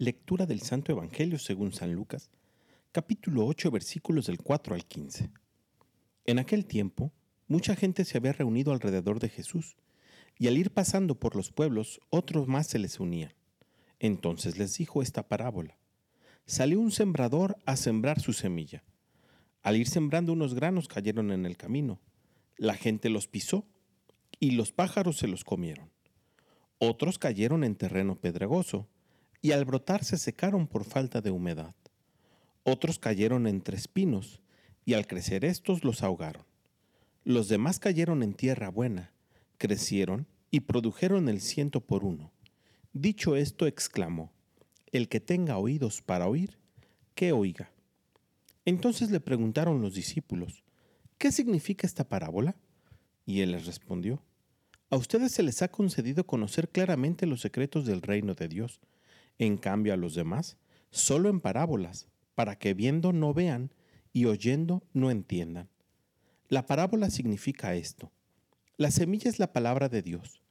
Lectura del Santo Evangelio según San Lucas, capítulo 8, versículos del 4 al 15. En aquel tiempo, mucha gente se había reunido alrededor de Jesús, y al ir pasando por los pueblos, otros más se les unían. Entonces les dijo esta parábola. Salió un sembrador a sembrar su semilla. Al ir sembrando unos granos cayeron en el camino. La gente los pisó y los pájaros se los comieron. Otros cayeron en terreno pedregoso y al brotar se secaron por falta de humedad. Otros cayeron entre espinos y al crecer estos los ahogaron. Los demás cayeron en tierra buena, crecieron y produjeron el ciento por uno. Dicho esto, exclamó, El que tenga oídos para oír, que oiga. Entonces le preguntaron los discípulos, ¿qué significa esta parábola? Y él les respondió, A ustedes se les ha concedido conocer claramente los secretos del reino de Dios, en cambio a los demás, solo en parábolas, para que viendo no vean y oyendo no entiendan. La parábola significa esto. La semilla es la palabra de Dios.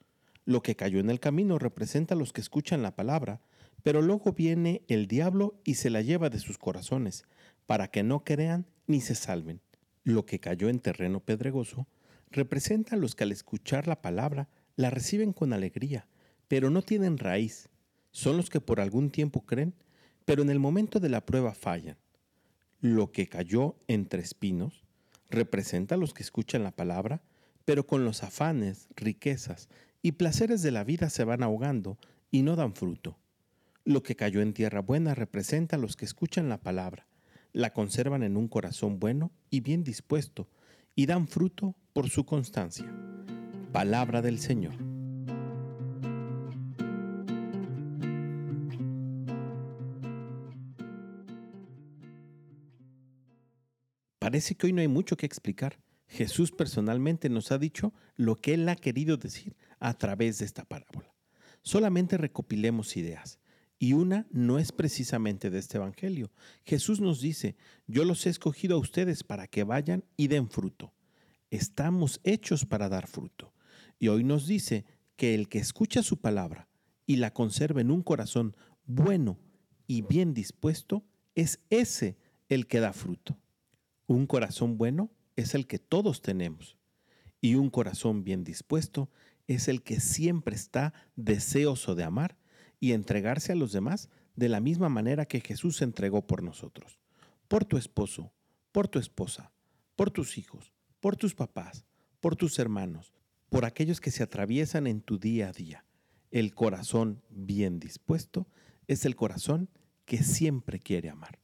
Lo que cayó en el camino representa a los que escuchan la palabra, pero luego viene el diablo y se la lleva de sus corazones, para que no crean ni se salven. Lo que cayó en terreno pedregoso representa a los que al escuchar la palabra la reciben con alegría, pero no tienen raíz. Son los que por algún tiempo creen, pero en el momento de la prueba fallan. Lo que cayó entre espinos representa a los que escuchan la palabra, pero con los afanes, riquezas y placeres de la vida se van ahogando y no dan fruto. Lo que cayó en tierra buena representa a los que escuchan la palabra, la conservan en un corazón bueno y bien dispuesto, y dan fruto por su constancia. Palabra del Señor. Parece que hoy no hay mucho que explicar. Jesús personalmente nos ha dicho lo que Él ha querido decir a través de esta parábola. Solamente recopilemos ideas. Y una no es precisamente de este Evangelio. Jesús nos dice, yo los he escogido a ustedes para que vayan y den fruto. Estamos hechos para dar fruto. Y hoy nos dice que el que escucha su palabra y la conserva en un corazón bueno y bien dispuesto, es ese el que da fruto. Un corazón bueno es el que todos tenemos. Y un corazón bien dispuesto es el que siempre está deseoso de amar y entregarse a los demás de la misma manera que Jesús se entregó por nosotros, por tu esposo, por tu esposa, por tus hijos, por tus papás, por tus hermanos, por aquellos que se atraviesan en tu día a día. El corazón bien dispuesto es el corazón que siempre quiere amar.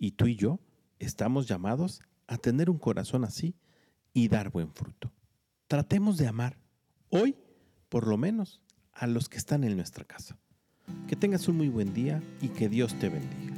Y tú y yo estamos llamados a tener un corazón así y dar buen fruto. Tratemos de amar, hoy por lo menos, a los que están en nuestra casa. Que tengas un muy buen día y que Dios te bendiga.